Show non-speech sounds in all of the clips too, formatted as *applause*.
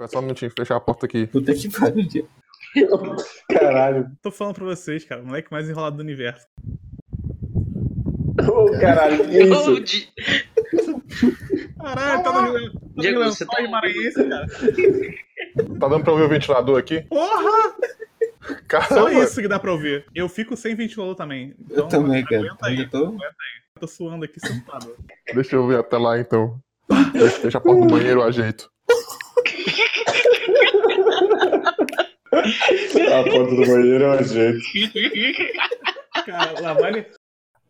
Foi só um minutinho, fechar a porta aqui. Puta que pariu, Diego. Caralho. Tô falando pra vocês, cara. O moleque mais enrolado do universo. Ô, caralho, que isso? Di- Caralho, tá no Rio- tá Diego, você tá Maranhense, cara. Tá dando pra ouvir o ventilador aqui? Porra! Só Caramba! isso que dá pra ouvir. Eu fico sem ventilador também. Eu Então, também, cara. Aguenta aí. Ainda tô. Aguenta aí. Tô suando aqui sentado. Deixa eu ver até lá então. Deixa, deixa a porta do banheiro, eu ajeito. A porta do banheiro é um jeito. Cara, lá vai ele.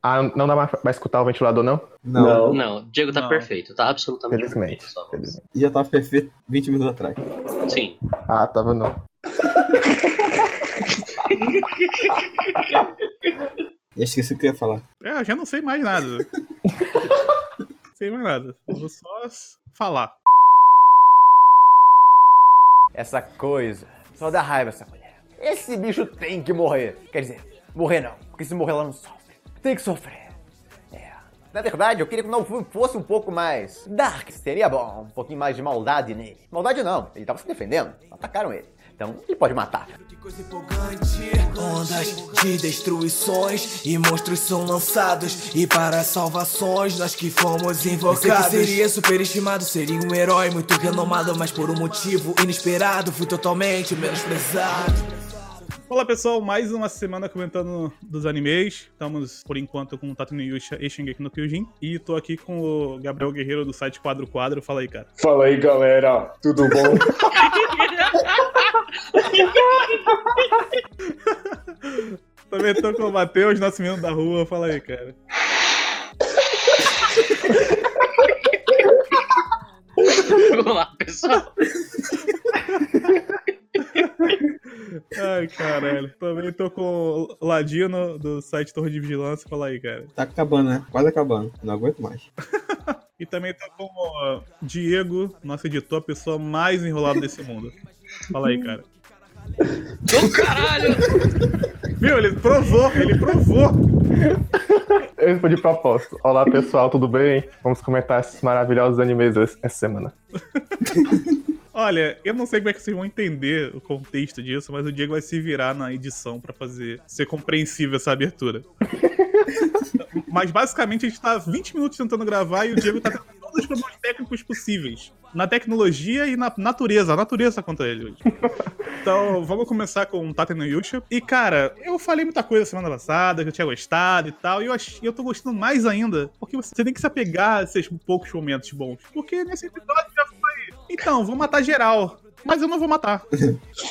Ah, não dá mais pra escutar o ventilador, não? Não. Não, Diego tá Não. perfeito. Tá absolutamente Felizmente. perfeito. Felizmente. Já tava perfeito 20 minutos atrás. Sim. Ah, tava não. Eu esqueci o que eu ia falar. É, eu já não sei mais nada. sei mais nada. Eu vou só falar. Essa coisa. Só dá raiva essa mulher. Esse bicho tem que morrer. Quer dizer, morrer não. Porque se morrer ela não sofre. Tem que sofrer. Na verdade, eu queria que o Naofumi fosse um pouco mais dark. Seria bom. Um pouquinho mais de maldade nele. Maldade não. Ele tava se defendendo. Atacaram ele. Então, ele pode matar. Que coisa empolgante, ondas de destruições e monstros são lançados e para salvações nós que fomos invocados. Pensei que seria superestimado, seria um herói muito renomado, mas por um motivo inesperado fui totalmente menosprezado. Olá pessoal, mais uma semana comentando dos animes. Estamos por enquanto com o Tatooine Yusha e Shingeki no Kyojin. E tô aqui com o Gabriel Guerreiro do site Quadro Quadro. Fala aí, cara. Fala aí, galera. Tudo bom? *laughs* Também tô com o Matheus, nosso menino da rua. Fala aí, cara. Vamos lá, pessoal. *laughs* *laughs* Ai, caralho. Também tô com o Ladino do site Torre de Vigilância. Fala aí, cara. Tá acabando, né? Quase acabando. Não aguento mais. *laughs* E também tô com o Diego, nosso editor, a pessoa mais enrolada desse mundo. Fala aí, cara. Ô, caralho! Viu? Ele provou, ele provou. Eu respondi de propósito. Olá pessoal, tudo bem? Vamos comentar esses maravilhosos animes essa semana. *laughs* Olha, eu não sei como é que vocês vão entender o contexto disso, mas o Diego vai se virar na edição pra fazer ser compreensível essa abertura. *laughs* mas basicamente a gente tá 20 minutos tentando gravar e o Diego tá tendo todos os problemas técnicos possíveis. Na tecnologia e na natureza. A natureza contra ele hoje. Então, vamos começar com o Tate no Yusha. E, cara, eu falei muita coisa semana passada, que eu tinha gostado e tal, e eu, ach... eu tô gostando mais ainda, porque você tem que se apegar a esses poucos momentos bons. Porque nesse episódio já. Então, vou matar geral. Mas eu não vou matar.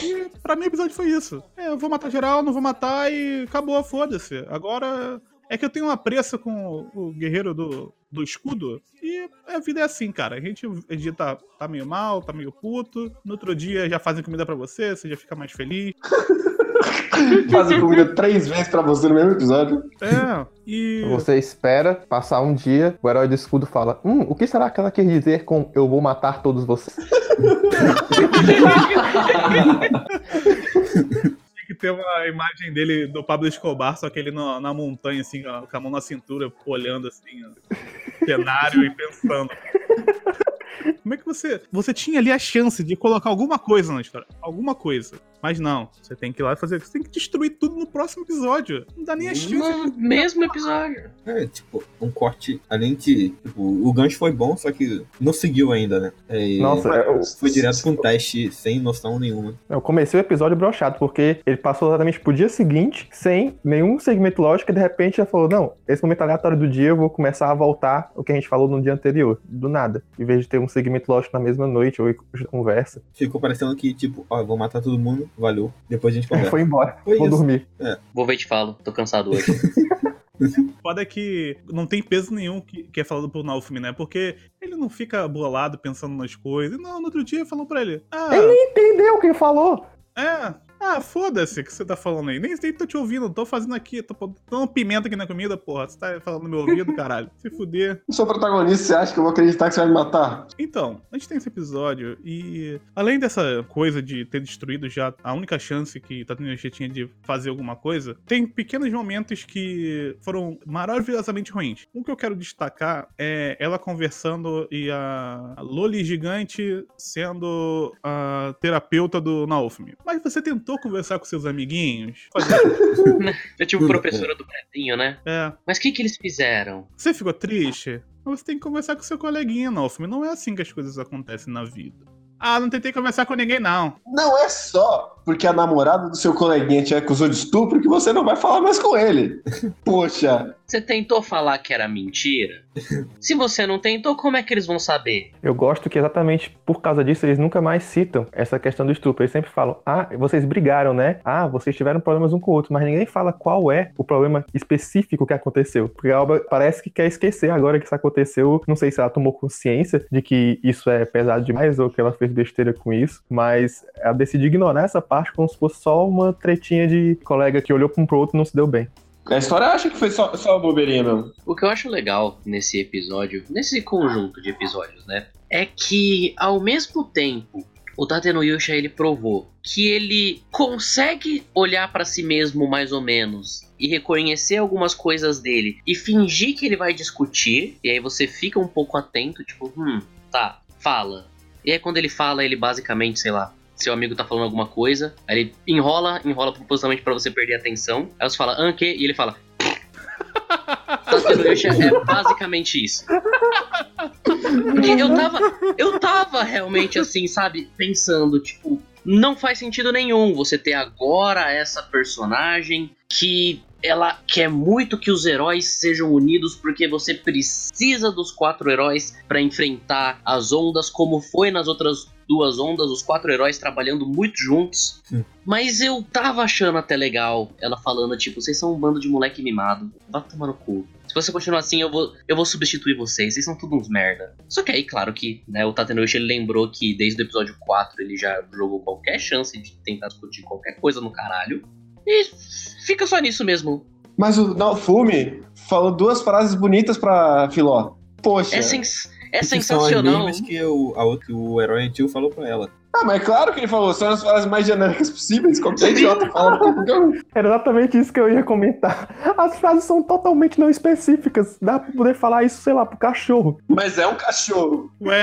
E pra mim o episódio foi isso. É, eu vou matar geral, não vou matar e acabou, foda-se. Agora é que eu tenho um apreço com o guerreiro do, do escudo. E a vida é assim, cara. A gente um dia tá, tá meio mal, tá meio puto. No outro dia já fazem comida pra você, você já fica mais feliz. *laughs* Fazem comida três vezes pra você no mesmo episódio. É, e. Você espera passar um dia, o herói do escudo fala: Hum, o que será que ela quer dizer com eu vou matar todos vocês? *laughs* *laughs* Ter uma imagem dele do Pablo Escobar, só que ele na, na montanha, assim, ó, com a mão na cintura, olhando assim, ó, cenário e pensando. Como é que você. Você tinha ali a chance de colocar alguma coisa na história. Alguma coisa. Mas não. Você tem que ir lá e fazer. Você tem que destruir tudo no próximo episódio. Não dá nem a chance. No mesmo episódio. É, tipo, um corte. Além de. Tipo, o gancho foi bom, só que não seguiu ainda, né? É, Nossa, eu, Foi direto pra um teste sem noção nenhuma. eu comecei o episódio brochado, porque ele passou exatamente pro dia seguinte, sem nenhum segmento lógico, e de repente já falou: Não, esse momento aleatório do dia eu vou começar a voltar o que a gente falou no dia anterior. Do nada. Em vez de ter um segmento lógico na mesma noite ou de conversa. Ficou parecendo que, tipo, ó, vou matar todo mundo, valeu. Depois a gente *laughs* conversa. foi embora. Foi vou isso. dormir. Vou ver e te falo. Tô cansado hoje. *laughs* foda é que não tem peso nenhum que, que é falado pro Naufmi, né? Porque ele não fica bolado pensando nas coisas. Não, no outro dia falou pra ele. Ah, Ele entendeu o que ele falou. é. Ah, foda-se o que você tá falando aí. Nem sei tô te ouvindo, tô fazendo aqui, tô dando pimenta aqui na comida, porra. Você tá falando no meu ouvido, caralho. Se fuder. Eu sou protagonista, você acha que eu vou acreditar que você vai me matar? Então, a gente tem esse episódio e além dessa coisa de ter destruído já a única chance que Tatooine tinha de fazer alguma coisa, tem pequenos momentos que foram maravilhosamente ruins. Um que eu quero destacar é ela conversando e a Loli gigante sendo a terapeuta do Naofumi. Mas você tentou conversar com seus amiguinhos? *laughs* Fazer... Eu tive professora do pretinho, né? É. Mas o que, que eles fizeram? Você ficou triste? Você tem que conversar com seu coleguinha, Naofumi. Não é assim que as coisas acontecem na vida. Ah, não tentei conversar com ninguém, não. Não é só porque a namorada do seu coleguinha te acusou de estupro que você não vai falar mais com ele. *laughs* Poxa. Você tentou falar que era mentira? *laughs* Se você não tentou, como é que eles vão saber? Eu gosto que exatamente por causa disso eles nunca mais citam essa questão do estupro. Eles sempre falam: ah, vocês brigaram, né? Ah, vocês tiveram problemas um com o outro, mas ninguém fala qual é o problema específico que aconteceu. Porque a Alba parece que quer esquecer agora que isso aconteceu. Não sei se ela tomou consciência de que isso é pesado demais ou que ela fez besteira com isso, mas ela decidiu ignorar essa parte como se fosse só uma tretinha de colega que olhou para um pro outro e não se deu bem. A história acha que foi só, só uma bobeirinha mesmo. O que eu acho legal nesse episódio, nesse conjunto de episódios, né? É que ao mesmo tempo o Tatenuyusha ele provou que ele consegue olhar para si mesmo mais ou menos e reconhecer algumas coisas dele e fingir que ele vai discutir, e aí você fica um pouco atento, tipo, hum, tá, fala. E aí quando ele fala, ele basicamente, sei lá, seu amigo tá falando alguma coisa, aí ele enrola, enrola propositalmente pra você perder a atenção, aí você fala, ah, que? E ele fala. É basicamente isso. Porque eu tava. Eu tava realmente assim, sabe, pensando, tipo, não faz sentido nenhum você ter agora essa personagem que ela quer muito que os heróis sejam unidos porque você precisa dos quatro heróis para enfrentar as ondas, como foi nas outras duas ondas, os quatro heróis trabalhando muito juntos. Sim. Mas eu tava achando até legal ela falando, tipo, vocês são um bando de moleque mimado. Vai tomar no cu. Se você continuar assim, eu vou, eu vou substituir vocês. Vocês são tudo uns merda. Só que aí, claro que né, o Tatenouchi ele lembrou que desde o episódio 4 ele já jogou qualquer chance de tentar discutir qualquer coisa no caralho. E fica só nisso mesmo. Mas o Naofumi falou duas frases bonitas pra Filó. Poxa. É, sens é Que são as sensacional. que o, a outra, o herói antigo falou pra ela. Ah, mas é claro que ele falou, são as frases mais genéricas possíveis. Qualquer idiota fala pra qualquer um. Era exatamente isso que eu ia comentar. As frases são totalmente não específicas. Dá pra poder falar isso, sei lá, pro cachorro. Mas é um cachorro. Ué,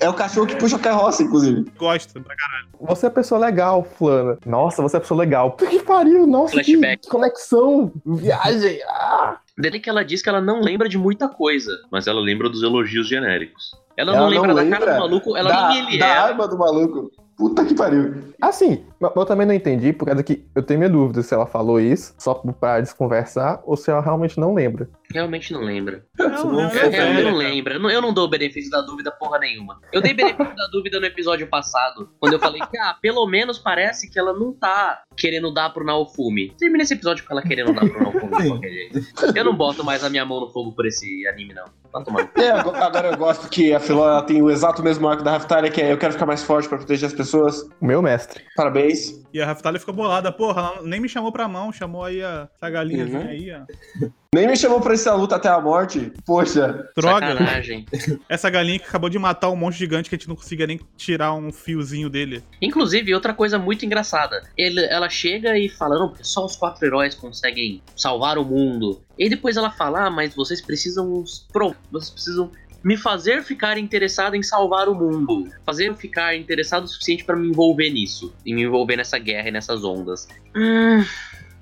É o cachorro que puxa a carroça, inclusive. gosta pra caralho. Você é pessoa legal, fulana. Nossa, você é pessoa legal. Que pariu, nossa, Flashback. que conexão, viagem. Ah. Desde que ela diz que ela não lembra de muita coisa, mas ela lembra dos elogios genéricos. Ela, Ela não lembra não da cara lembra do maluco, ela da, nem ele da é. arma do maluco. Puta que pariu. Assim, mas eu também não entendi, por causa que eu tenho minha dúvida se ela falou isso só pra desconversar ou se ela realmente não lembra. Realmente não lembra. Não, não realmente não cara. lembra. Eu não- Eu não dou benefício da dúvida porra nenhuma. Eu dei benefício da dúvida no episódio passado, quando eu falei que, ah, pelo menos parece que ela não tá querendo dar pro Naofumi. Termina esse episódio com ela querendo dar pro Naofumi de qualquer jeito. Eu não boto mais a minha mão no fogo por esse anime, não. Tá tomando. É, eu go- agora eu gosto que a Filó tem o exato mesmo arco da Raftalia, que é eu quero ficar mais forte pra proteger as pessoas. Meu mestre. Parabéns. E a Raftalia ficou bolada. Porra, ela nem me chamou pra mão, chamou aí a, essa galinhazinha Uhum. aí, ó. Nem me chamou pra essa luta até a morte. Poxa. Droga. Sacanagem. *laughs* Essa galinha que acabou de matar um monstro gigante que a gente não conseguia nem tirar um fiozinho dele. Inclusive, outra coisa muito engraçada. Ele, ela chega e fala, não, porque só os quatro heróis conseguem salvar o mundo. E depois ela fala, ah, mas vocês precisam... uns pro- Vocês precisam me fazer ficar interessado em salvar o mundo. Fazer eu ficar interessado o suficiente pra me envolver nisso. E me envolver nessa guerra e nessas ondas. Hum,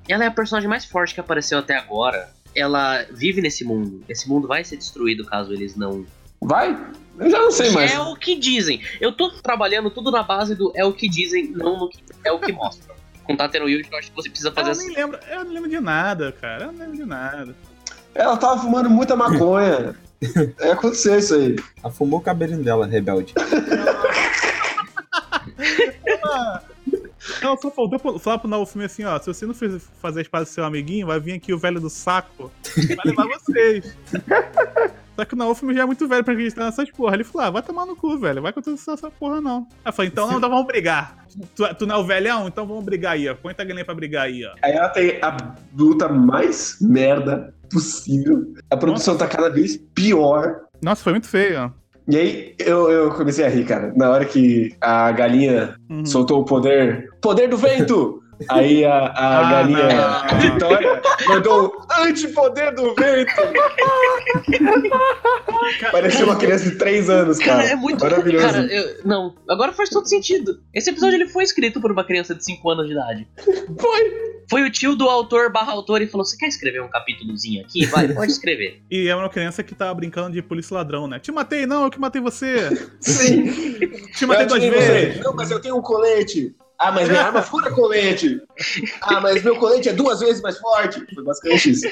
ela é a personagem mais forte que apareceu até agora. Ela vive nesse mundo. Esse mundo vai ser destruído caso eles não Vai? Eu já não sei mais. é o que dizem. Eu tô trabalhando tudo na base do é o que dizem, não no que é o que mostram. *laughs* Com Tateno Yuji, eu acho que você precisa fazer Ela assim. nem lembra, eu não lembro de nada, cara. Eu não lembro de nada. Ela tava fumando muita maconha. É acontecer isso aí. Ela fumou o cabelinho dela, rebelde. *laughs* Não, só faltou pro- falar pro Naofumi assim, ó. Se você não fizer- fazer as pazes do seu amiguinho, vai vir aqui o velho do saco vai levar vocês. *laughs* Só que o Naofumi já é muito velho pra acreditar nessas porra. Ele falou, ah, vai tomar no cu, velho. Vai acontecer essa porra, não. Aí eu falei, então não, então vamos brigar. tu, tu não é o velhão? Então vamos brigar aí, ó. Põe a galinha pra brigar aí, ó. Aí ela tem a luta mais merda possível. A produção tá cada vez pior. Nossa, foi muito feio, ó. E aí eu, eu comecei a rir, cara. Na hora que a galinha Uhum. soltou o poder. Poder do vento! Aí a, a Ah, galinha não. Vitória mandou antipoder do vento! *laughs* Parecia uma criança de 3 anos, cara. Cara, é muito. Maravilhoso. Cara, eu- não, agora faz todo sentido. Esse episódio ele foi escrito por uma criança de 5 anos de idade. Foi! Foi o tio do autor barra autor e falou: Você quer escrever um capítulozinho aqui? Vai, pode *laughs* escrever. E é uma criança que tava brincando de polícia ladrão, né? Te matei, não, eu que matei você. *laughs* Sim! *laughs* Te matei Eu duas vezes. você. Não, mas eu tenho um colete. Ah, mas minha arma fura colete. Ah, mas meu colete é duas vezes mais forte. Foi basicamente isso.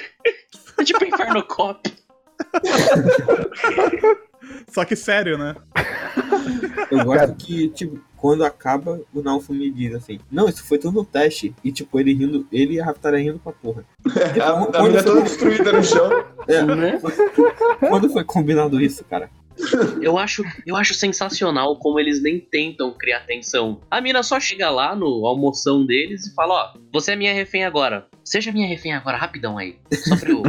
É tipo Inferno Cop. Só que sério, né? Eu gosto que, tipo, quando acaba, o Naofumi diz assim, não, isso foi tudo no teste. E, tipo, ele rindo, ele e a Raftaria rindo pra porra. A, a mina toda destruída no chão. É, Né? quando foi combinado isso, cara? Eu acho, eu acho sensacional como eles nem tentam criar tensão. A mina só chega lá no almoção deles e fala: Ó, você é minha refém agora. Seja minha refém agora, rapidão aí. Só pra eu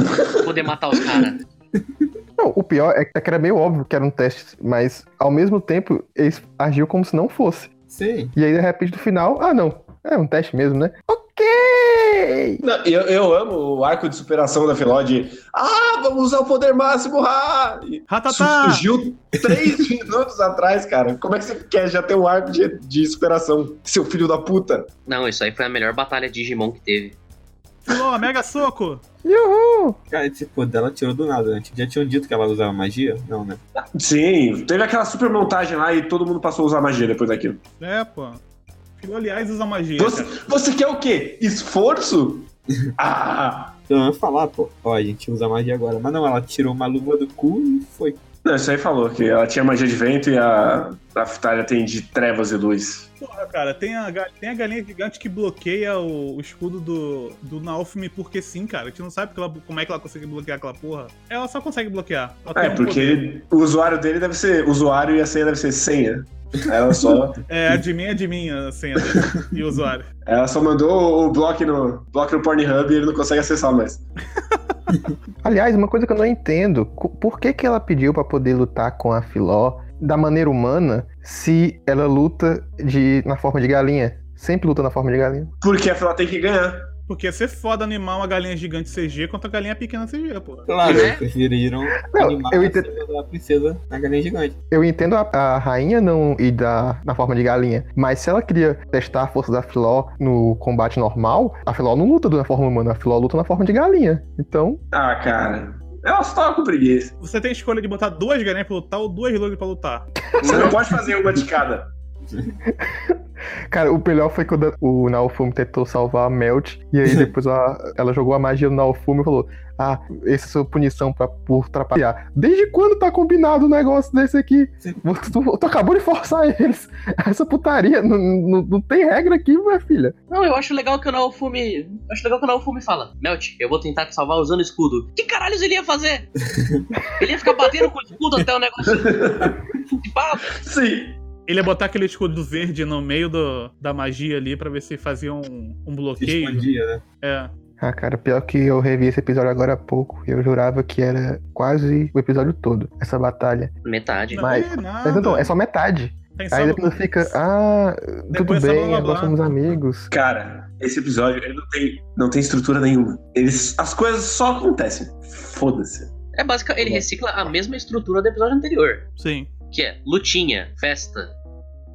poder matar os caras. *laughs* Não, o pior é que era meio óbvio que era um teste, mas ao mesmo tempo eles agiu como se não fosse. Sim. E aí, de repente, no final, ah, não, é um teste mesmo, né? Ok! Não, eu, eu amo o arco de superação da Filó de Ah, vamos usar o poder máximo! Isso Ratatá! surgiu três *laughs* minutos atrás, cara. Como é que você quer já ter um arco de, de superação? Seu filho da puta. Não, isso aí foi a melhor batalha de Digimon que teve. Filó, mega soco! Yuhu! Cara, esse poder ela tirou do nada. Antes já tinham dito que ela usava magia? Não, né? Sim, teve aquela super montagem lá e todo mundo passou a usar magia depois daquilo. É, pô. Filó, aliás, usa magia. Você, cara. você quer o quê? Esforço? *laughs* Ah! Então eu ia falar, pô, ó, a gente usa magia agora. Mas não, ela tirou uma luva do cu e foi. Não, isso aí falou que ela tinha magia de vento e a, a Fitália tem de trevas e luz. Porra, cara, tem a, tem a galinha gigante que bloqueia o, o escudo do, do Naofumi porque sim, cara. A gente não sabe ela- como é que ela consegue bloquear aquela porra. Ela só consegue bloquear. É, porque ele- o usuário dele deve ser. Usuário e a senha deve ser senha. Ela só, É, a de mim é de mim a senha dele e o usuário. ela só mandou o bloco no, bloco no Pornhub e ele não consegue acessar mais. *laughs* Aliás, uma coisa que eu não entendo, por que, que ela pediu pra poder lutar com a Filó da maneira humana se ela luta de, na forma de galinha? Sempre luta na forma de galinha. Porque a Fila tem que ganhar. Porque ia ser foda animar uma galinha gigante CG contra a galinha pequena CG, pô. Claro, Né? eles preferiram Não, animar eu a entendo- da princesa na galinha gigante. Eu entendo a, a rainha não ir da, na forma de galinha, mas se ela queria testar a força da Filó no combate normal, a Filó não luta na forma humana, a Filó luta na forma de galinha. Então, Ah, cara. Ela só tava com preguiça. Você tem a escolha de botar duas galinhas pra lutar ou duas loures pra lutar. Você não pode fazer uma de cada. *laughs* cara, o melhor foi quando o Naofumi tentou salvar a Melt, e aí *laughs* depois a- ela jogou a magia no Naofumi e falou: Ah, essa é a sua punição pra, por trapacear. Desde quando tá combinado um negócio desse aqui? Tu, tu- tu acabou de forçar *laughs* eles. Essa putaria, não, não, não tem regra aqui, minha filha. Não, eu acho legal que o Naofumi. Acho legal que o Naofumi fala: Melt, eu vou tentar te salvar usando escudo. Que caralhos ele ia fazer? *laughs* ele ia ficar batendo com o escudo até o negócio. de. Sim. Ele ia botar aquele escudo verde no meio do, da magia ali pra ver se fazia um, um Se bloqueio. expandia, né? É. Ah, cara, pior que eu revi esse episódio agora há pouco. e Eu jurava que era quase o episódio todo, essa batalha. Metade. Não Mas- é nada. Mas então, é só metade. Só- Aí depois fica, ah, tudo Depois só blá, bem, blá, blá. somos amigos. Cara, esse episódio ele não tem, não tem estrutura nenhuma. Eles, as coisas só acontecem. Foda-se. É basicamente, ele recicla a mesma estrutura do episódio anterior. Sim. Que é lutinha, festa,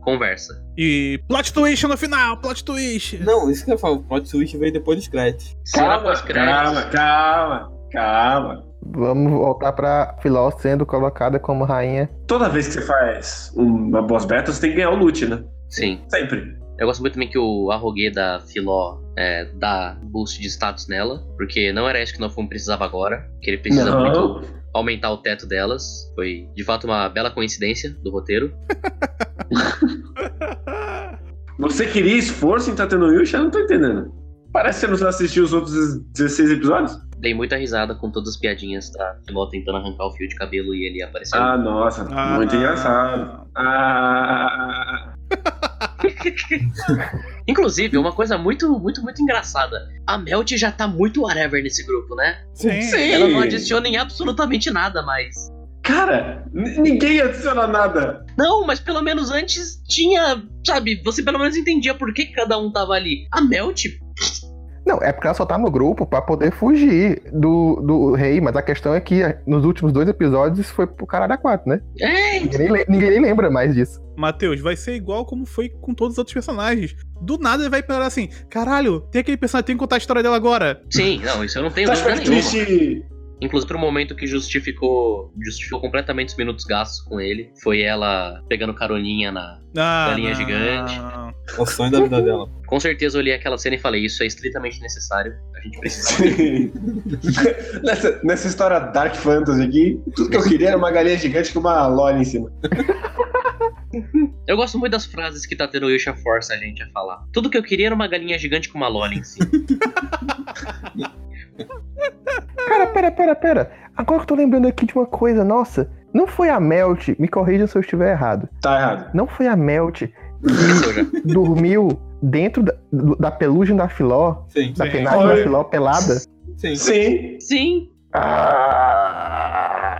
conversa. E plot twist no final, plot twist. Não, isso que eu falo, o plot twist veio depois dos créditos. Calma, calma, calma, calma. Vamos voltar pra Filó sendo colocada como rainha. Toda vez que você faz uma boss battle, você tem que ganhar o loot, né? Sim. Sempre. Eu gosto muito também que o Arroguê da Filó é, dá boost de status nela, porque não era isso que o Nofumi precisava agora, que ele precisa Não. muito aumentar o teto delas. Foi de fato uma bela coincidência do roteiro. *laughs* Você queria esforço em Tateno Yusha? Eu não tô entendendo. Parece que você não assistiu os outros 16 episódios. Dei muita risada com todas as piadinhas da Filó tentando arrancar o fio de cabelo e ele apareceu. Ah, nossa. Ah, muito engraçado. Ah, *laughs* Inclusive, uma coisa muito, muito, muito engraçada. A Melt já tá muito whatever nesse grupo, né? Sim. Sim. Ela não adiciona em absolutamente nada mais. Cara, ninguém adiciona nada. Não, mas pelo menos antes tinha, sabe, você pelo menos entendia por que cada um tava ali. A Melt, Não, é porque ela só tá no grupo pra poder fugir do, do rei, mas a questão é que nos últimos dois episódios isso foi pro caralho a quatro, né? é, Ninguém nem, ninguém nem lembra mais disso. Matheus, vai ser igual como foi com todos os outros personagens. Do nada ele vai pensar assim: caralho, tem aquele personagem, tem que contar a história dela agora. sim, não, isso eu não tenho dúvida nenhuma. triste? Inclusive, pro momento que justificou justificou completamente os minutos gastos com ele, foi ela pegando caroninha na. Ah, Galinha não. gigante. É o sonho da vida dela. *laughs* Com certeza eu olhei aquela cena e falei: Isso é estritamente necessário. A gente precisa. *laughs* nessa, nessa história Dark Fantasy aqui, tudo que eu queria era uma galinha gigante com uma lore em cima. Eu gosto muito das frases que Tateno Yusha força a gente a falar. Tudo que eu queria era uma galinha gigante com uma lola em cima. *laughs* Cara, pera, pera, pera. Agora que eu tô lembrando aqui de uma coisa, nossa. Não foi a Melt, me corrija se eu estiver errado. Tá errado. Não foi a Melt dormiu dentro da, da pelugem da Filó, Sim. da Sim. penagem da Filó pelada? Sim. Sim, Sim, Ah!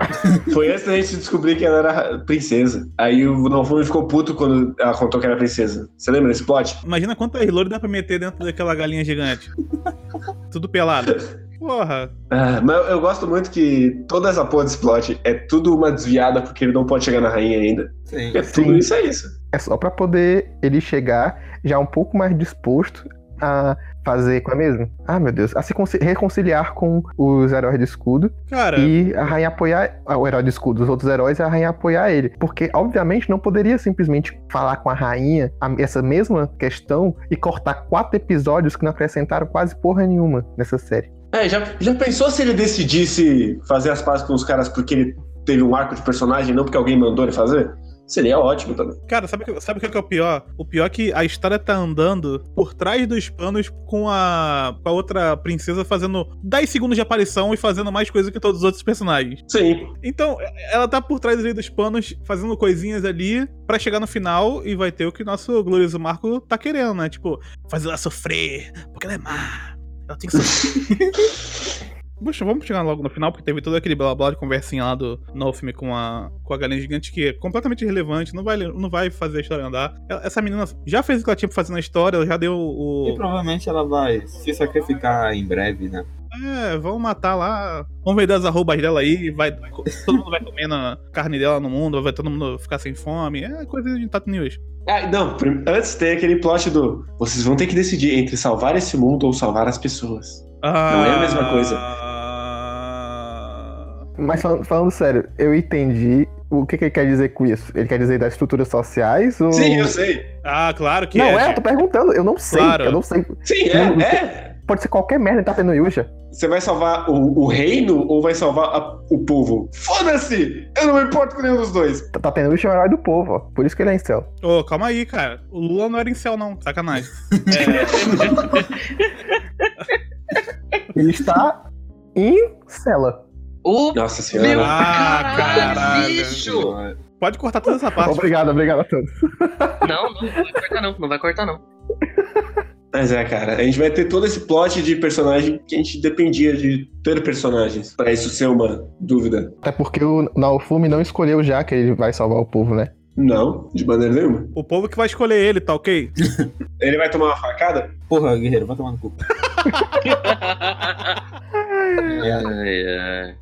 foi antes da gente descobrir que ela era princesa. Aí o Nofumi ficou puto quando ela contou que era princesa. Você lembra desse plot? Imagina quantas louro dá pra meter dentro daquela galinha gigante. Tudo pelado. Porra. Ah, mas eu- gosto muito que toda essa porra desse plot é tudo uma desviada porque ele não pode chegar na rainha ainda. Sim. É tudo Sim. isso é isso. É só pra poder ele chegar já um pouco mais disposto a fazer, como é mesmo? Ah, meu Deus, a se conci- reconciliar com os heróis de escudo Cara, e a rainha apoiar ah, o herói de escudo, os outros heróis e a rainha apoiar ele. Porque, obviamente, não poderia simplesmente falar com a rainha a- essa mesma questão e cortar quatro episódios que não acrescentaram quase porra nenhuma nessa série. É, já, já pensou se ele decidisse fazer as pazes com os caras porque ele teve um arco de personagem, não porque alguém mandou ele fazer? Seria ótimo também. cara, sabe o que, sabe o que é o pior? O pior é que a história tá andando por trás dos panos com a, com a outra princesa fazendo 10 segundos de aparição e fazendo mais coisa que todos os outros personagens. Sim. Então, ela tá por trás ali dos panos, fazendo coisinhas ali pra chegar no final e vai ter o que nosso glorioso Marco tá querendo, né? Tipo, fazer ela sofrer, porque ela é má. Ela tem que sofrer. Puxa, *laughs* vamos chegar logo no final, porque teve todo aquele blá blá de conversinha lá do no filme com a, com a galinha gigante que é completamente irrelevante, não vai, não vai fazer a história andar. Ela- Essa menina já fez o que ela tinha pra fazer na história, ela já deu E o. provavelmente ela vai se sacrificar em breve, né? É, vamos matar lá. Vamos vender as arrobas dela aí, vai, todo mundo vai comendo a carne dela no mundo, vai todo mundo ficar sem fome. É coisa de Tato News. Ah, não, antes tem aquele plot do vocês vão ter que decidir entre salvar esse mundo ou salvar as pessoas. Não é a mesma coisa. Ah, Mas falando, falando sério, eu entendi o que, que ele quer dizer com isso. Ele quer dizer das estruturas sociais ou. Sim, eu sei. Ah, claro que Não, é. é, eu tô perguntando, eu não sei, Claro. eu não sei. Sim, Não, é, é. Pode ser qualquer merda que tá tendo Yusha. Você vai salvar o, o reino ou vai salvar a- o povo? Foda-se! Eu não me importo com nenhum dos dois. Tá tendo Yusha é o herói do povo, ó. Por isso que ele é em céu. Ô, calma aí, cara. O Lula não era em céu, não. Sacanagem. *laughs* Ele está em cela. o Nossa senhora. meu Ah, caralho, caralho. bicho! Pode cortar toda essa parte. Obrigado, obrigado a todos. Não, não, não vai cortar não, não vai cortar não. Mas é, cara, a gente vai ter todo esse plot de personagem que a gente dependia de ter personagens pra isso ser uma dúvida. Até porque o Naofumi não escolheu já que ele vai salvar o povo, né? Não, de maneira nenhuma. O povo que vai escolher ele, tá ok? *laughs* Ele vai tomar uma facada? Porra, guerreiro, vai tomar no cu. *laughs* Ai, ai.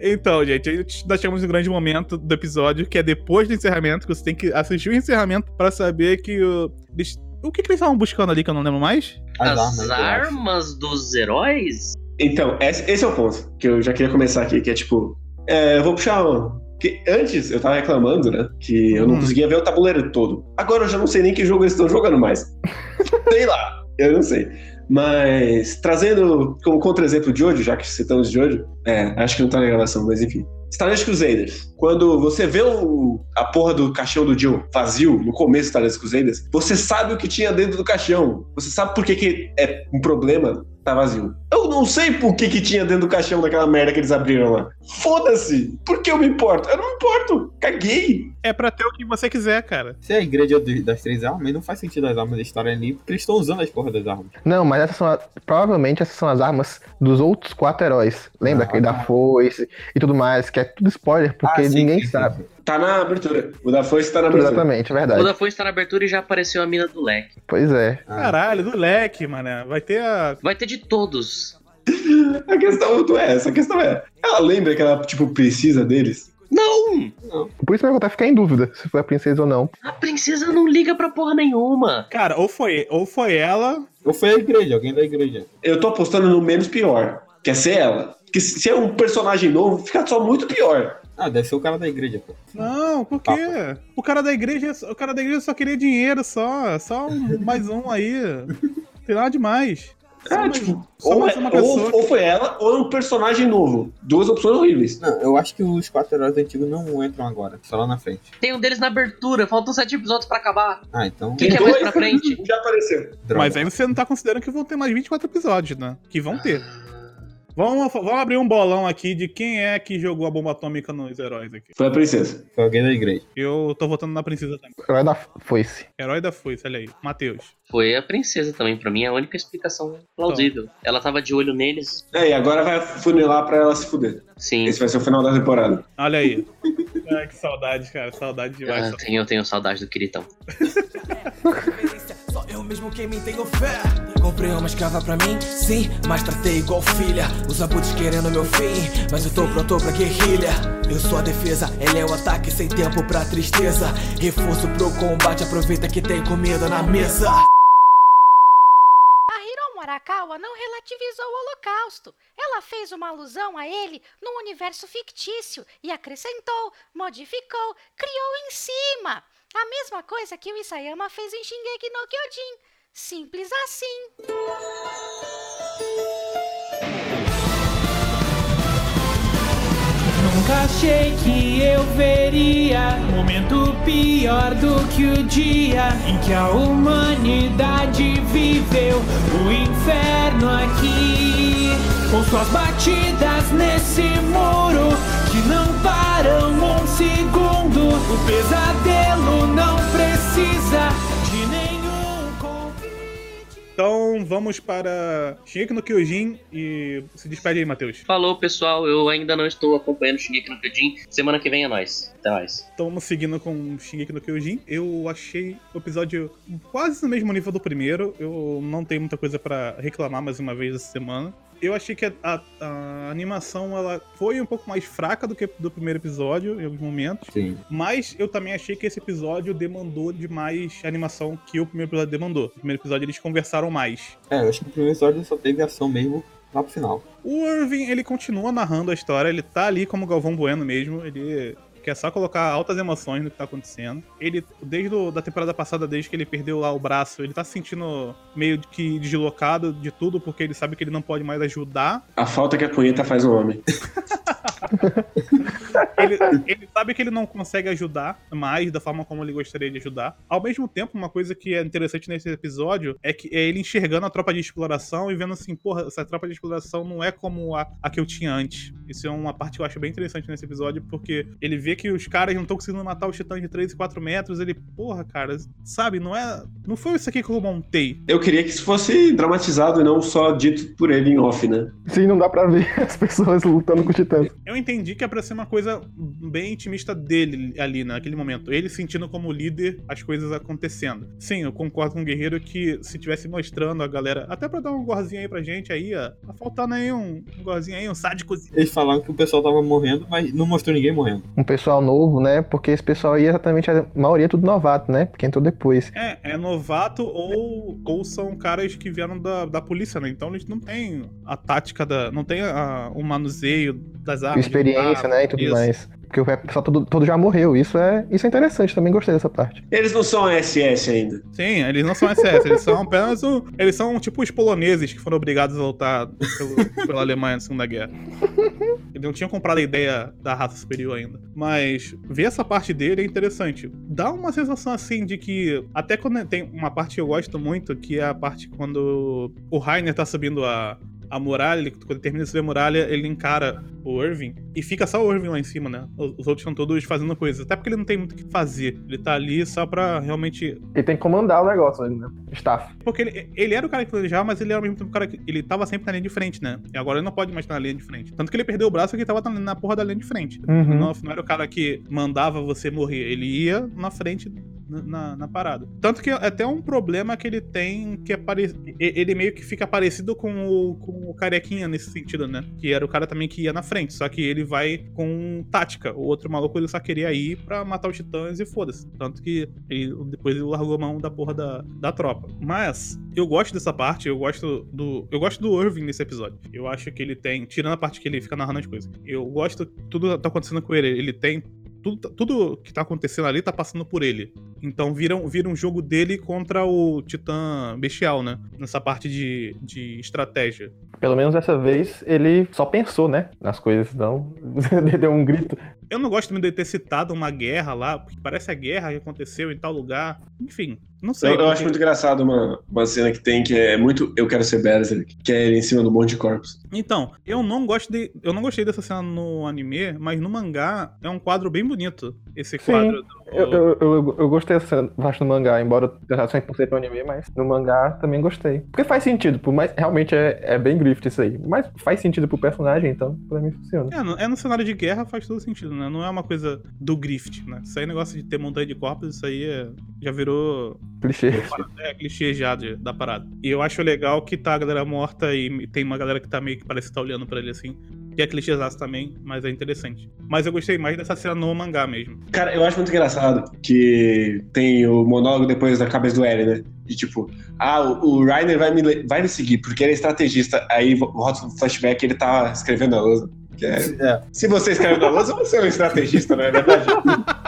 Então, gente, nós chegamos no grande momento do episódio, que é depois do encerramento, que você tem que assistir o encerramento pra saber que o. eles- O que, que eles estavam buscando ali que eu não lembro mais? As, As armas, armas dos heróis? Então, esse, esse é o ponto que eu já queria começar aqui, que é tipo. é, eu vou puxar um. Que antes eu tava reclamando, né? Que eu não Hum. conseguia ver o tabuleiro todo. Agora eu já não sei nem que jogo eles estão jogando mais. *laughs* sei lá, eu não sei. Mas trazendo como contra-exemplo de hoje, já que citamos de hoje, é, acho que não tá na gravação, mas enfim. Starless Crusaders. Quando você vê o, a porra do caixão do Jill vazio no começo do Starless Crusaders, você sabe o que tinha dentro do caixão. Você sabe por que, que é um problema Tá vazio. Eu não sei por que, que tinha dentro do caixão daquela merda que eles abriram lá. Foda-se! Por que eu me importo? Eu não me importo! Caguei! É pra ter o que você quiser, cara. Se é a igreja das três armas, não faz sentido as armas estarem ali, porque eles estão usando as porras das armas. Não, mas essas são. a- Provavelmente essas são as armas dos outros quatro heróis. Lembra? Ah, Aquele da foice e tudo mais, que é tudo spoiler, porque Ah, sim, ninguém sim, sim, sabe. sim. Tá na abertura. O da foice tá na abertura. Exatamente, é O verdade. da Foice tá na abertura e já apareceu a mina do leque. Pois é. Ah, Caralho, do leque, mano. Vai ter a. Vai ter de todos. *laughs* A questão não é essa, a questão é. Ela lembra que ela, tipo, precisa deles? Não! Por isso eu vou até ficar em dúvida se foi a princesa ou não. A princesa não liga pra porra nenhuma. Cara, ou foi, ou foi ela. Ou foi a igreja, alguém da igreja. Eu tô apostando no menos pior. Quer ser ela. Porque se é um personagem novo, fica só muito pior. Ah, deve ser o cara da igreja, pô. Não, por quê? O cara da igreja, o cara da igreja só queria dinheiro, só, só um, mais um aí. Tem nada demais. Só É, mais- tipo, só ou, é- uma ou- ou foi ela, ou é um personagem novo. Duas opções horríveis. Não, eu acho que os quatro heróis antigos não entram agora, só lá na frente. Tem um deles na abertura, faltam sete episódios pra acabar. Ah, então. Quem que é mais pra frente? Já apareceu. droga. Mas aí você não tá considerando que vão ter mais 24 episódios, né? Que vão ter. Vamos, vamos abrir um bolão aqui de quem é que jogou a bomba atômica nos heróis aqui. Foi a princesa. Foi alguém da igreja. Eu tô votando na princesa também. Herói da foice. Herói da foice, olha aí. Matheus. Foi a princesa também, pra mim é a única explicação plausível. Ela tava de olho neles, É, e agora vai funilar pra ela se fuder. sim. Esse vai ser o final da temporada. Olha aí. *laughs* Ai, que saudade, cara. Saudade demais. Ah, eu, tenho, eu tenho saudade do Kiritão. *laughs* Mesmo quem me tenho fé. Comprei uma escrava pra mim, sim, mas tratei igual filha. Os abutres querendo meu fim, mas eu tô pronto pra guerrilha. Eu sou a defesa, ele é o ataque sem tempo pra tristeza. Reforço pro combate, aproveita que tem comida na mesa. A Arakawa não relativizou o Holocausto. Ela fez uma alusão a ele num universo fictício e acrescentou, modificou, criou em cima. A mesma coisa que o Isayama fez em Shingeki no Kyojin. Simples assim. Nunca achei que eu veria momento pior do que o dia em que a humanidade viveu o inferno aqui. Com suas batidas nesse muro que não param um segundo. O pesadelo não precisa de nenhum convite. Então vamos para Shingeki no Kyojin e se despede aí, Matheus. Falou, pessoal, eu ainda não estou acompanhando Shingeki no Kyojin. Semana que vem é nós. Até mais. Então vamos seguindo com Shingeki no Kyojin. Eu achei o episódio quase no mesmo nível do primeiro. Eu não tenho muita coisa pra reclamar mais uma vez essa semana. Eu achei que a, a- a animação ela foi um pouco mais fraca do que do primeiro episódio em alguns momentos. Sim. Mas eu também achei que esse episódio demandou de mais animação que o primeiro episódio demandou. No primeiro episódio eles conversaram mais. É, eu acho que o primeiro episódio só teve ação mesmo lá pro final. O Irving, ele continua narrando a história, ele tá ali como Galvão Bueno mesmo, ele quer só colocar altas emoções no que tá acontecendo. Ele, desde a da temporada passada, desde que ele perdeu lá o braço, ele tá se sentindo meio que deslocado de tudo, porque ele sabe que ele não pode mais ajudar. A falta que a punheta faz no homem. *laughs* Ele, ele sabe que ele não consegue ajudar mais da forma como ele gostaria de ajudar. Ao mesmo tempo, uma coisa que é interessante nesse episódio é que é ele enxergando a tropa de exploração e vendo assim, porra, essa tropa de exploração não é como a, a que eu tinha antes. Isso é uma parte que eu acho bem interessante nesse episódio, porque ele vê que os caras não estão conseguindo matar os titãs de 3 e 4 metros. Ele, porra, cara, sabe, não é. Não foi isso aqui que eu montei. Eu queria que isso fosse dramatizado e não só dito por ele em off, né? Sim, não dá pra ver *laughs* as pessoas lutando com os titãs. Eu entendi que é pra ser uma coisa bem intimista dele ali naquele momento. Ele sentindo como líder as coisas acontecendo. Sim, eu concordo com o Guerreiro que se tivesse mostrando a galera, até pra dar um gorzinho aí pra gente aí, ó. Tá faltando aí um, um gorzinho aí, um sádicozinho. Eles falaram que o pessoal tava morrendo, mas não mostrou ninguém morrendo. Um pessoal novo, né? Porque esse pessoal aí, exatamente, a maioria é tudo novato, né? Porque entrou depois. É, é novato ou, ou são caras que vieram da, da polícia, né? Então eles não têm a tática da. não tem a- o manuseio das armas. de experiência, né? E tudo mais. Porque o pessoal todo, todo já morreu. Isso é, isso é interessante, também gostei dessa parte. Eles não são SS ainda. Sim, eles não são SS, eles *laughs* são apenas o, Eles são tipo os poloneses que foram obrigados a lutar pelo- pela Alemanha na Segunda Guerra. Eles não tinham comprado a ideia da raça superior ainda. Mas ver essa parte dele é interessante. Dá uma sensação assim de que. Até quando tem uma parte que eu gosto muito, que é a parte quando o Rainer tá subindo a. A muralha, ele- quando ele termina de subir a muralha, ele encara o Irving e fica só o Irving lá em cima, né? Os os outros estão todos fazendo coisas. Até porque ele não tem muito o que fazer. Ele tá ali só pra realmente Ele tem que comandar o negócio, né? Staff. porque ele, ele era o cara que planejava, mas ele era ao mesmo tempo o cara que. Ele tava sempre na linha de frente, né? E agora ele não pode mais estar na linha de frente. Tanto que ele perdeu o braço porque ele tava na, na porra da linha de frente. Uhum. Não, não era o cara que mandava você morrer. Ele ia na frente na, na- parada. Tanto que é até um problema que ele tem que é pare... Ele meio que fica parecido com o, com o Carequinha nesse sentido, né? Que era o cara também que ia na frente. Só que ele vai com tática. O outro maluco ele só queria ir pra matar os titãs e foda-se. Tanto que ele, depois ele largou a mão da porra da, da tropa. Mas eu gosto dessa parte, eu gosto do. Eu gosto do Irving nesse episódio. Eu acho que ele tem. Tirando a parte que ele fica narrando as coisas. Eu gosto. Tudo tá acontecendo com ele. Ele tem. Tudo, tudo que tá acontecendo ali tá passando por ele. Então vira, um- vira um jogo dele contra o Titã Bestial, né? Nessa parte de, de estratégia. Pelo menos dessa vez ele só pensou, né? Nas coisas, não. Ele *laughs* deu um grito. Eu não gosto muito de ter citado uma guerra lá, porque parece a guerra que aconteceu em tal lugar. Enfim, não sei. Eu, eu acho muito engraçado uma, uma cena que tem que é muito Eu Quero Ser Berserk, que é ele em cima do monte de corpos. Então, eu não gosto de. Eu não gostei dessa cena no anime, mas no mangá é um quadro bem bonito. Esse Sim. quadro. do- Eu, eu, eu, eu gostei dessa parte do mangá, embora eu tenha 100% no anime, mas no mangá também gostei. Porque faz sentido, por mais realmente é, é bem grift isso aí. Mas faz sentido pro personagem, então pra mim funciona. É, no, é no cenário de guerra faz todo sentido, né? Não é uma coisa do grift, né? Isso aí é negócio de ter montanha de corpos, isso aí é- já virou Clichê. é, clichê já de- da parada. E eu acho legal que tá a galera morta e tem uma galera que tá meio que parece que tá olhando pra ele assim. Que é clichêzaço também, mas é interessante. Mas eu gostei mais dessa cena no mangá mesmo. Cara, eu acho muito engraçado que tem o monólogo depois da cabeça do Eren, né? De tipo, ah, o, o Reiner vai me, vai me seguir porque ele é estrategista. Aí no flashback ele tá escrevendo a lousa. É- É. Se você escreve na lousa, você é um estrategista, não é verdade? *laughs*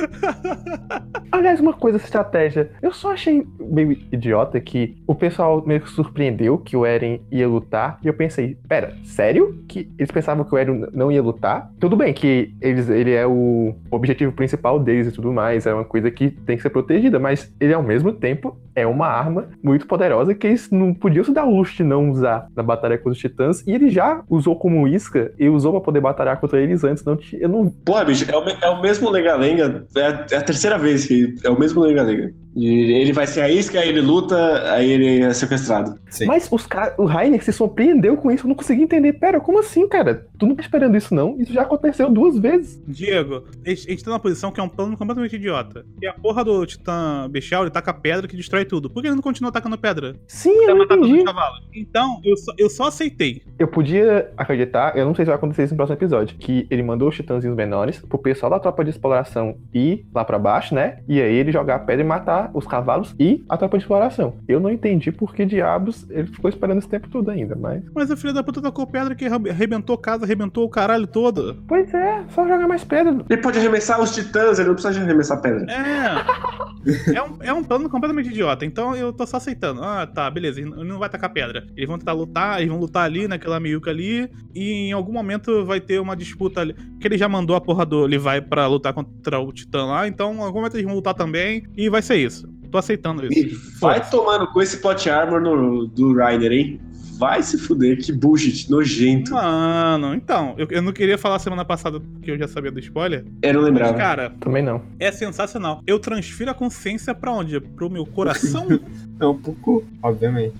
*laughs* Aliás, uma coisa, estratégia. Eu só achei meio idiota que o pessoal meio que surpreendeu que o Eren ia lutar. E eu pensei, pera, sério? Que eles pensavam que o Eren não ia lutar? Tudo bem que eles, ele é o objetivo principal deles e tudo mais. É uma coisa que tem que ser protegida. Mas ele, ao mesmo tempo, é uma arma muito poderosa que eles não podiam se dar o luxo de não usar na batalha contra os titãs. E ele já usou como isca e usou pra poder batalhar contra eles antes. Não, eu não Porra, bicho, é o, é o mesmo lenga-lenga. É, a- é a terceira vez que é o mesmo lenga-lenga. E ele vai ser a isca, aí ele luta, aí ele é sequestrado. Sim. Mas os cara, o Rainer se surpreendeu com isso, eu não consegui entender. Pera, como assim, cara? Tu não tá esperando isso, não? Isso já aconteceu duas vezes. Diego, a gente, tá numa posição que é um plano completamente idiota. E a porra do Titã Bestial, ele taca pedra que destrói tudo. Por que ele não continua atacando pedra? Sim, eu Pra não matar todos os entendi. cavalos. Então, eu só, eu só aceitei. Eu podia acreditar, eu não sei se vai acontecer isso no próximo episódio, que ele mandou os titãzinhos menores pro pessoal da tropa de exploração ir lá pra baixo, né? E aí ele jogar a pedra e matar os cavalos e a tropa de exploração. Eu não entendi por que diabos ele ficou esperando esse tempo todo ainda, mas. Mas a filha da puta tacou pedra que arre- arrebentou casa, arrebentou o caralho todo. Pois é, só jogar mais pedra. Ele pode arremessar os titãs, ele não precisa de arremessar pedra. É. *laughs* *laughs* É um, é um plano completamente idiota. Então eu tô só aceitando. Ah, tá, beleza. Ele não vai tacar pedra. Eles vão tentar lutar, eles vão lutar ali, naquela meiuca ali. E em algum momento vai ter uma disputa ali. Que ele já mandou a porra do Levi pra lutar contra o Titã lá. Então em algum momento eles vão lutar também. E vai ser isso. Tô aceitando E isso. vai Foda-se. tomando com esse plot armor no- do Reiner, hein? Vai se fuder, que bullshit, nojento. Mano, então, eu, eu não queria falar semana passada porque eu já sabia do spoiler. Eu não Mas, lembrava. cara, Também não. é sensacional. Eu transfiro a consciência pra onde? Pro meu coração? É um pouco, obviamente.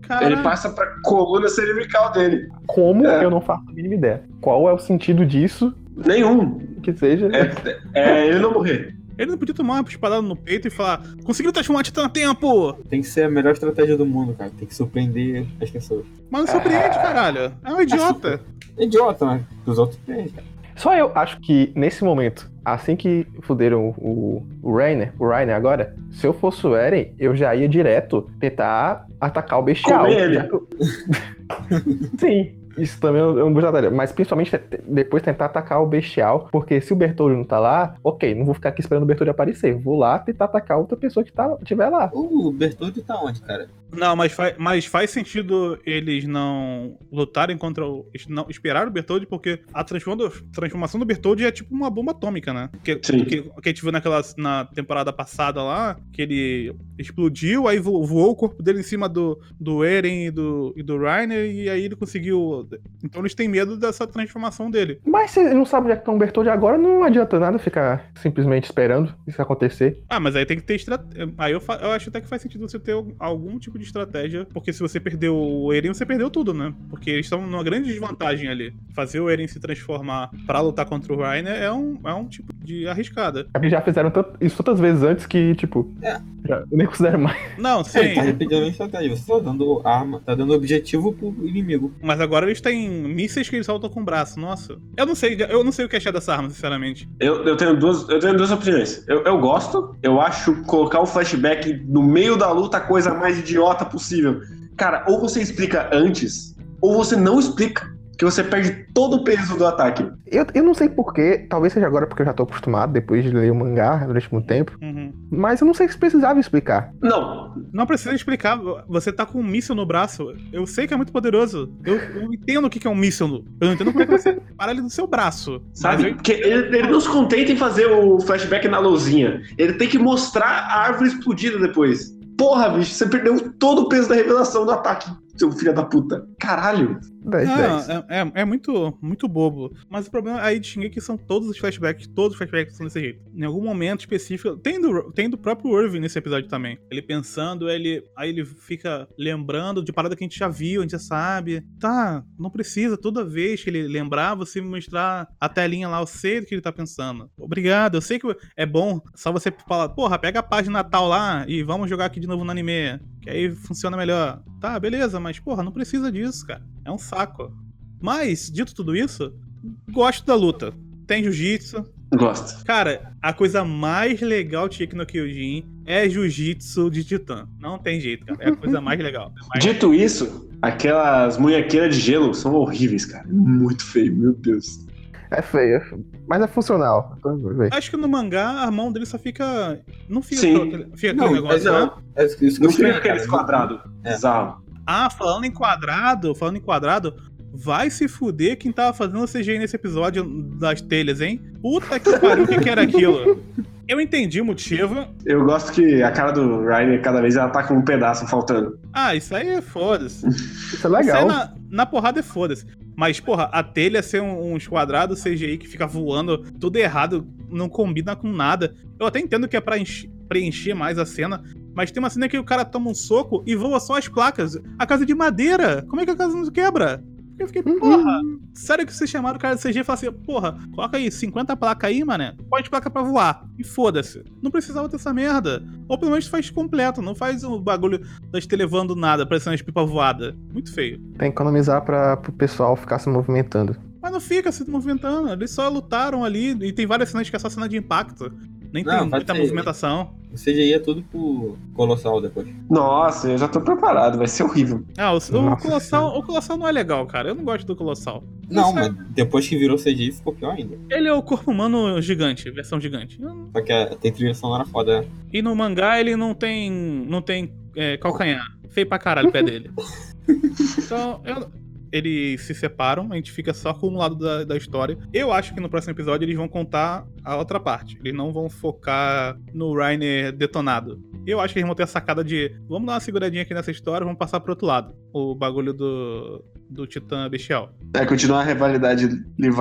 Cara, Ele passa pra coluna cervical dele. Como É. eu não faço a mínima ideia. Qual é o sentido disso? Nenhum. Que seja. É, é ele não morrer. Ele não podia tomar uma espadada no peito e falar: Conseguiu transformar Titã a tempo! Tem que ser a melhor estratégia do mundo, cara. Tem que surpreender as pessoas. Mas não surpreende, caralho. É um idiota. É idiota, né? Os outros têm, cara. Só eu acho que nesse momento, assim que fuderam o, o Rainer, o Rainer agora, se eu fosse o Eren, eu já ia direto tentar atacar o bestial. Comer ele. *laughs* Sim. Isso também eu não gostaria. Mas principalmente te- depois tentar atacar o bestial. Porque se o Bertoldo não tá lá, ok, não vou ficar aqui esperando o Bertoldo aparecer. Vou lá tentar atacar outra pessoa que tá, tiver lá. O Bertoldi tá onde, cara? Não, mas faz, mas faz sentido eles não lutarem contra o. Não, esperar o Bertoldi, porque a transforma- transformação do Bertoldi é tipo uma bomba atômica, né? Que, Sim. que, que a gente viu naquela, na temporada passada lá, que ele explodiu, aí vo- voou o corpo dele em cima do, do Eren e do, e do Reiner, e aí ele conseguiu. Então eles têm medo dessa transformação dele. Mas se não sabe onde é que tá o Bertoldo agora, não adianta nada ficar simplesmente esperando isso acontecer. Ah, mas aí tem que ter estratégia. Aí eu, fa- eu acho até que faz sentido você ter algum tipo de estratégia, porque se você perdeu o Eren, você perdeu tudo, né? Porque eles estão numa grande desvantagem ali. Fazer o Eren se transformar pra lutar contra o Reiner é um, é um tipo de arriscada. É porque já fizeram tanto- isso tantas vezes antes que, tipo, É. já, eu nem considero mais. Não, sim. Ele tá repetindo a estratégia. Você tá dando arma, tá dando objetivo pro inimigo. Mas agora eles têm mísseis que eles soltam com o braço, nossa. Eu não sei, eu não sei o que achar dessa arma, sinceramente. Eu, eu, tenho duas, eu tenho duas opiniões. Eu, eu gosto, eu acho colocar o flashback no meio da luta a coisa mais idiota possível. Cara, ou você explica antes, ou você não explica. Que você perde todo o peso do ataque. Eu, eu não sei porquê, talvez seja agora porque eu já tô acostumado, depois de ler o mangá durante muito tempo, Uhum. mas eu não sei se precisava explicar. Não, Não precisa explicar, você tá com um míssil no braço. Eu sei que é muito poderoso. Eu, eu entendo o que é um míssil. Eu não entendo como é que você *laughs* para ele no seu braço. sabe? Eu- Porque ele, ele não se contenta em fazer o flashback na luzinha. Ele tem que mostrar a árvore explodida depois. Porra, bicho, você perdeu todo o peso da revelação do ataque, seu filho da puta. Caralho. 10, 10. Ah, é, é, é muito, muito bobo. Mas o problema aí de Shingeki são todos os flashbacks, todos os flashbacks são desse jeito. Em algum momento específico. Tem do, tem do próprio Irving nesse episódio também. Ele pensando, ele. Aí ele fica lembrando de parada que a gente já viu, a gente já sabe. Tá, não precisa toda vez que ele lembrar, você me mostrar a telinha lá, eu sei do que ele tá pensando. Obrigado, eu sei que é bom. Só você falar, porra, pega a página Natal lá e vamos jogar aqui de novo no anime. Que aí funciona melhor. Tá, beleza, mas porra, não precisa disso, cara. É um saco. Mas, dito tudo isso, gosto da luta. Tem jiu-jitsu. Gosto. Cara, a coisa mais legal de Shiki no Kyojin é jiu-jitsu de titã. Não tem jeito, cara. É a coisa mais legal. Mas- *laughs* Dito isso, aquelas munhequeiras de gelo são horríveis, cara. Muito feio, meu Deus. É feio, mas é funcional. Acho que no mangá a mão dele só fica. Não fica, Sim. aquele- fica aquele Não, negócio, mas né? não. É isso que eu Não fica aqueles cara. quadrados. É. Bizarro. Ah, falando em quadrado, falando em quadrado, vai se fuder quem tava fazendo o CGI nesse episódio das telhas, hein? Puta que pariu, o que, que era aquilo? *laughs* Eu entendi o motivo. Eu gosto que a cara do Ryder, cada vez, ela tá com um pedaço faltando. Ah, isso aí é foda-se. *laughs* Isso é Isso legal. aí na, na porrada é foda-se. Mas, porra, a telha ser um- uns quadrados CGI que fica voando tudo errado, não combina com nada. Eu até entendo que é pra enche- preencher mais a cena, mas tem uma cena que o cara toma um soco e voa só as placas. A casa é de madeira. Como é que a casa não quebra? Eu fiquei, porra, sério que vocês chamaram o cara de CG e falaram assim, porra, coloca aí 50 placas aí, mané. Põe placa pra voar. E foda-se. Não precisava ter essa merda. Ou pelo menos faz completo, não faz o bagulho das levando nada, parecendo as pipa voada. Muito feio. Tem que economizar para o pessoal ficar se movimentando. Mas não fica se movimentando. Eles só lutaram ali. E tem várias cenas que é só cena de impacto. Nem Não, tem vai muita ter. movimentação. O CGI é tudo pro Colossal depois. Nossa, eu já tô preparado, vai ser horrível. Ah, o, o Colossal, o Colossal não é legal, cara. Eu não gosto do Colossal. Não, Isso é- mas depois que virou CGI ficou pior ainda. Ele é o corpo humano gigante, versão gigante. Só que a, tem trilha sonora foda. né? E no mangá ele não tem. não tem é, calcanhar. Feio pra caralho o pé *laughs* dele. Então, eu- eles se separam, a gente fica só com um lado da, da história. Eu acho que no próximo episódio eles vão contar a outra parte. Eles não vão focar no Rainer detonado. Eu acho que eles vão ter a sacada de vamos dar uma seguradinha aqui nessa história, vamos passar pro outro lado. O bagulho do, do Titã Bestial. É, continuar a rivalidade Levi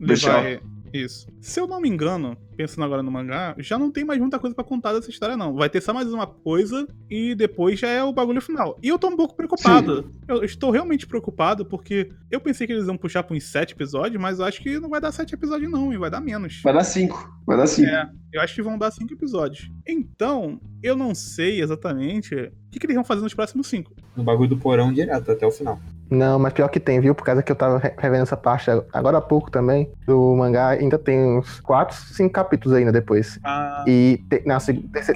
Bestial. Levi- Isso. Se eu não me engano, pensando agora no mangá, já não tem mais muita coisa pra contar dessa história, não. Vai ter só mais uma coisa e depois já é o bagulho final. E eu tô um pouco preocupado. Eu estou realmente preocupado porque eu pensei que eles iam puxar pra uns sete episódios, mas eu acho que não vai dar sete episódios, não, e vai dar menos. Vai dar cinco. Vai dar cinco. É, eu acho que vão dar cinco episódios. Então, eu não sei exatamente o que, que eles vão fazer nos próximos cinco. No bagulho do porão direto até o final. Não, mas pior que tem, viu? Por causa que eu tava re- revendo essa parte agora há pouco também. Do mangá ainda tem uns 4, 5 capítulos ainda depois. Ah, E te- na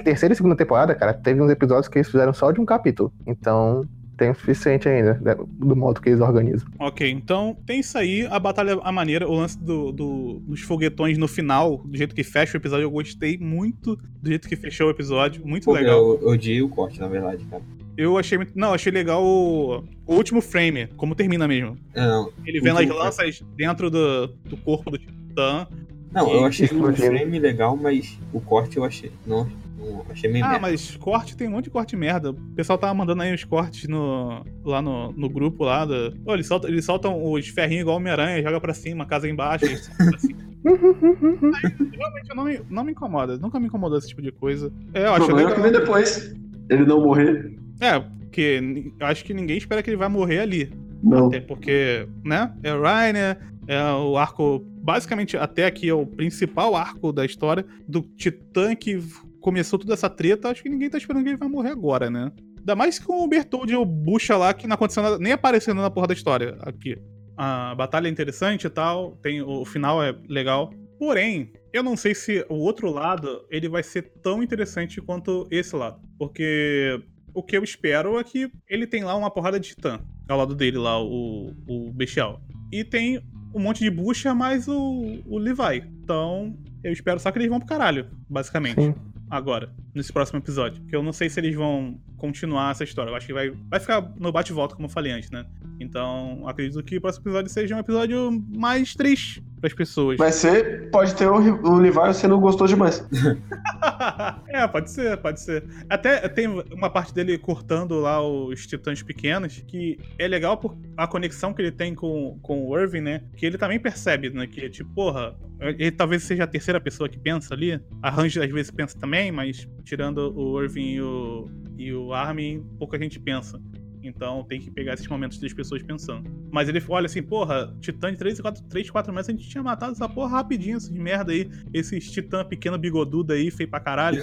terceira e segunda temporada, cara, teve uns episódios que eles fizeram só de um capítulo. Então, tem o suficiente ainda, né, do modo que eles organizam. Ok, então tem isso aí, a batalha, a maneira, o lance do, do- dos foguetões no final, do jeito que fecha o episódio, eu gostei muito do jeito que fechou o episódio, muito Pô, legal. eu, eu odiei o corte, na verdade, cara. Eu achei muito. Não, achei legal o, o último frame, como termina mesmo. É, não, Ele vendo as lanças dentro do, do corpo do Titã. não, eu achei o frame legal, mas o corte eu achei. Não, não achei meio Ah, merda. mas corte tem um monte de corte merda. O pessoal tava mandando aí os cortes no, lá no, no grupo lá. Do... Pô, eles, soltam, eles soltam os ferrinhos igual Homem-Aranha, joga pra cima, casa embaixo. eles soltam pra cima. *laughs* Aí, realmente não me, não me incomoda. Nunca me incomodou esse tipo de coisa. É, eu O acho problema é que vem legal. depois. Ele não morrer. É, porque eu acho que ninguém espera que ele vai morrer ali. Não. Até porque, né? É o Rainer, é o arco. Basicamente, até aqui é o principal arco da história do Titã que começou toda essa treta. Acho que ninguém tá esperando que ele vai morrer agora, né? Ainda mais com o Bertold e o Bucha lá, que não aconteceu nada, nem aparecendo na porra da história aqui. A batalha é interessante e tal, tem, o final é legal. Porém, eu não sei se o outro lado ele vai ser tão interessante quanto esse lado. Porque o que eu espero é que ele tem lá uma porrada de titã ao lado dele lá, o, o bestial. E tem um monte de bucha, mais o, o Levi. Então, eu espero só que eles vão pro caralho, basicamente. Sim. Agora, nesse próximo episódio. Que eu não sei se eles vão continuar essa história. Eu acho que vai, vai ficar no bate-volta, como eu falei antes, né? Então, acredito que o próximo episódio seja um episódio mais triste pras pessoas. Vai ser, pode ter o, o Levi você não gostou demais. *laughs* *laughs* é, pode ser, pode ser. Até tem uma parte dele cortando lá os titãs pequenos, que é legal por a conexão que ele tem com, com o Irving, né? Que ele também percebe, né? Que, tipo, porra, ele talvez seja a terceira pessoa que pensa ali. A Range às vezes pensa também, mas tirando o Irving e o, e o Armin, pouca gente pensa. Então tem que pegar esses momentos das pessoas pensando. Mas ele olha assim, porra, Titã de 3, 4, 3, 4 meses, a gente tinha matado essa porra rapidinho, esses merda aí. Esses Titã pequeno bigodudo aí, feio pra caralho.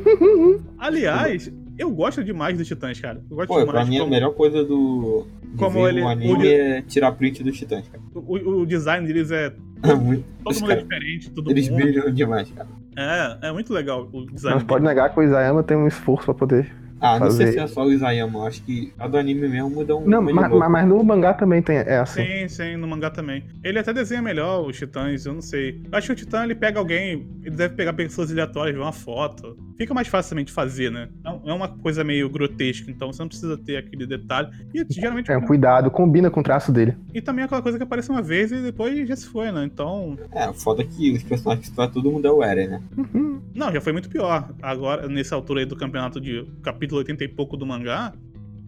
*laughs* Aliás, eu gosto demais dos Titãs, cara. Eu gosto Pô, demais. pra mim a como- melhor coisa do. De Como ele- o o anime de- é tirar print dos titãs, cara. o, o design deles é. *laughs* Muito- Todo os mundo é caras- diferente, todo Eles mundo. brilham demais, cara. É, é muito legal o design. Não pode negar que o Isayama tem um esforço pra poder. Ah, não sei Fazer- se é só o Isayama, eu acho que a do anime mesmo muda um. Não, mas, mas no mangá também tem, é assim. Sim, sim, no mangá também. Ele até desenha melhor os titãs, eu não sei. Eu acho que o titã ele pega alguém, ele deve pegar pessoas aleatórias, ver uma foto. Fica mais fácil também de fazer, né? Não- É uma coisa meio grotesca, então você não precisa ter aquele detalhe. E geralmente. É um cuidado, combina com o traço dele. E também é aquela coisa que aparece uma vez e depois já se foi, né? Então. É, foda é que os personagens que vai todo mundo é o Eren, né? Não, já foi muito pior. Agora, nessa altura aí do campeonato de capítulo 80 e pouco do mangá,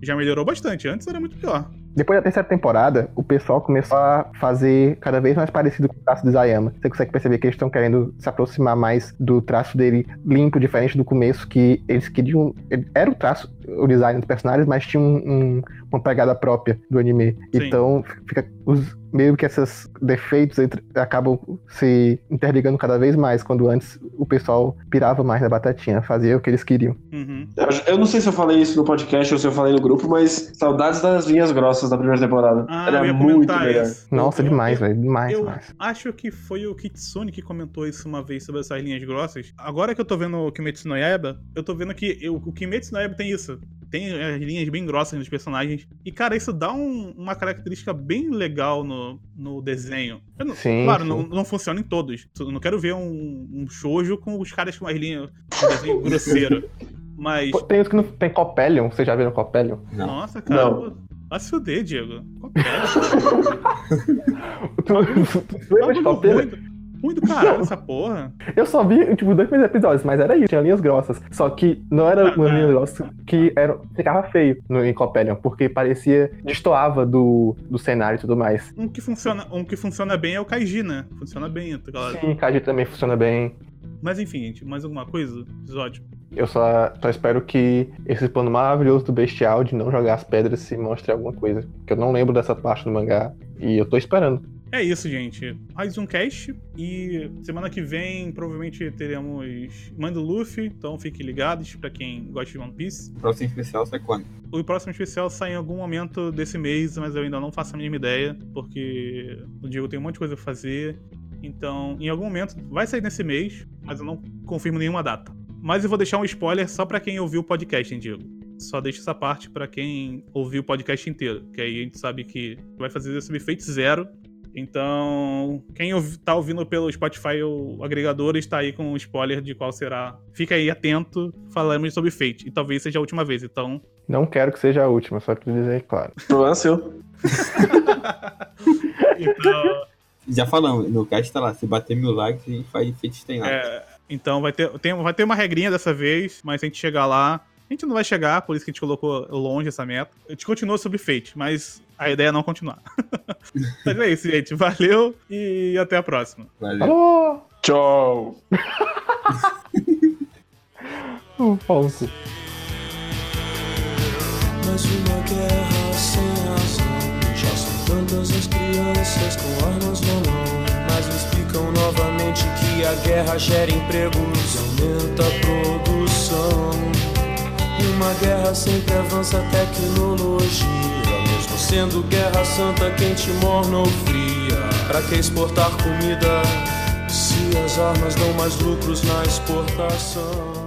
já melhorou bastante. Antes era muito pior. Depois da terceira temporada, o pessoal começou a fazer cada vez mais parecido com o traço do Isayama. Você consegue perceber que eles estão querendo se aproximar mais do traço dele limpo, diferente do começo, que eles queriam. Era o traço, o design dos personagens, mas tinha um- um- uma pegada própria do anime. Sim. Então, fica os, meio que esses defeitos entre- acabam se interligando cada vez mais, quando antes o pessoal pirava mais na batatinha, fazia o que eles queriam. Uhum. Eu, eu não sei se eu falei isso no podcast ou se eu falei no grupo, mas saudades das linhas grossas da primeira temporada. Ah, Era muito melhor. isso. Nossa, Eu- demais, velho. Demais, Eu demais. acho que foi o Kitsune que comentou isso uma vez sobre essas linhas grossas. Agora que eu tô vendo o Kimetsu no Yaiba, eu tô vendo que eu- o Kimetsu no Yaiba tem isso. Tem as linhas bem grossas nos personagens. E, cara, isso dá um- uma característica bem legal no, no desenho. Eu não- Sim, claro, sim. Não, não funciona em todos. Eu não quero ver um, um shoujo com os caras com as linhas um desenho grosseiro. *laughs* Mas, Pô, Tem uns que não tem Copelion, vocês já viram Copelion? Não. nossa, cara. Não. Vai se fuder, Diego. *laughs* Tu lembra de Copelion? Muito, muito caralho essa porra. Eu só vi, tipo, dois primeiros episódios, mas era isso, tinha linhas grossas. Só que não era uma linha grossa que era, ficava feio no em Copelion, porque parecia, destoava do, do cenário e tudo mais. Um que funciona, um que funciona bem é o Kaiji, né? Funciona bem, tá ligado? Sim, Kaji também funciona bem. Mas enfim, gente, mais alguma coisa? Episódio. Eu só, só espero que esse plano maravilhoso do Bestial de não jogar as pedras se mostre alguma coisa. Que eu não lembro dessa parte do mangá. E eu tô esperando. É isso, gente. Mais um cast. E semana que vem provavelmente teremos Mãe do Luffy. Então fiquem ligados pra quem gosta de One Piece. Próximo especial sai quando? O próximo especial sai em algum momento desse mês, mas eu ainda não faço a mínima ideia, porque o Diego tem um monte de coisa pra fazer. Então, em algum momento, vai sair nesse mês, mas eu não confirmo nenhuma data. Mas eu vou deixar um spoiler só pra quem ouviu o podcast, hein, Diego? só deixo essa parte pra quem ouviu o podcast inteiro, que aí a gente sabe que vai fazer Subfate zero. Então, quem ouvi- tá ouvindo pelo Spotify ou agregador está aí com um spoiler de qual será. Fica aí atento, falamos sobre Fate. E talvez seja a última vez. Então, Não quero que seja a última, só pra dizer claro. Problema seu. *laughs* então, Já falamos, no cast tá lá, se bater mil likes, a gente faz feito tem nada. é, então vai, ter, tem- vai ter uma regrinha dessa vez, mas se a gente chegar lá. A gente não vai chegar, por isso que a gente colocou longe essa meta. A gente continua sobre Fate, mas a ideia é não continuar. *laughs* mas é isso, gente. Valeu e até a próxima. Valeu. Alô! Tchau. Um ponto. Mais uma guerra sem razão. Já são tantas as crianças com armas na mão. Mas me explicam novamente que a guerra gera empregos e aumenta a produção. Uma guerra sempre avança a tecnologia. Mesmo sendo guerra santa, quente, morna ou fria. Pra que exportar comida? Se as armas dão mais lucros na exportação.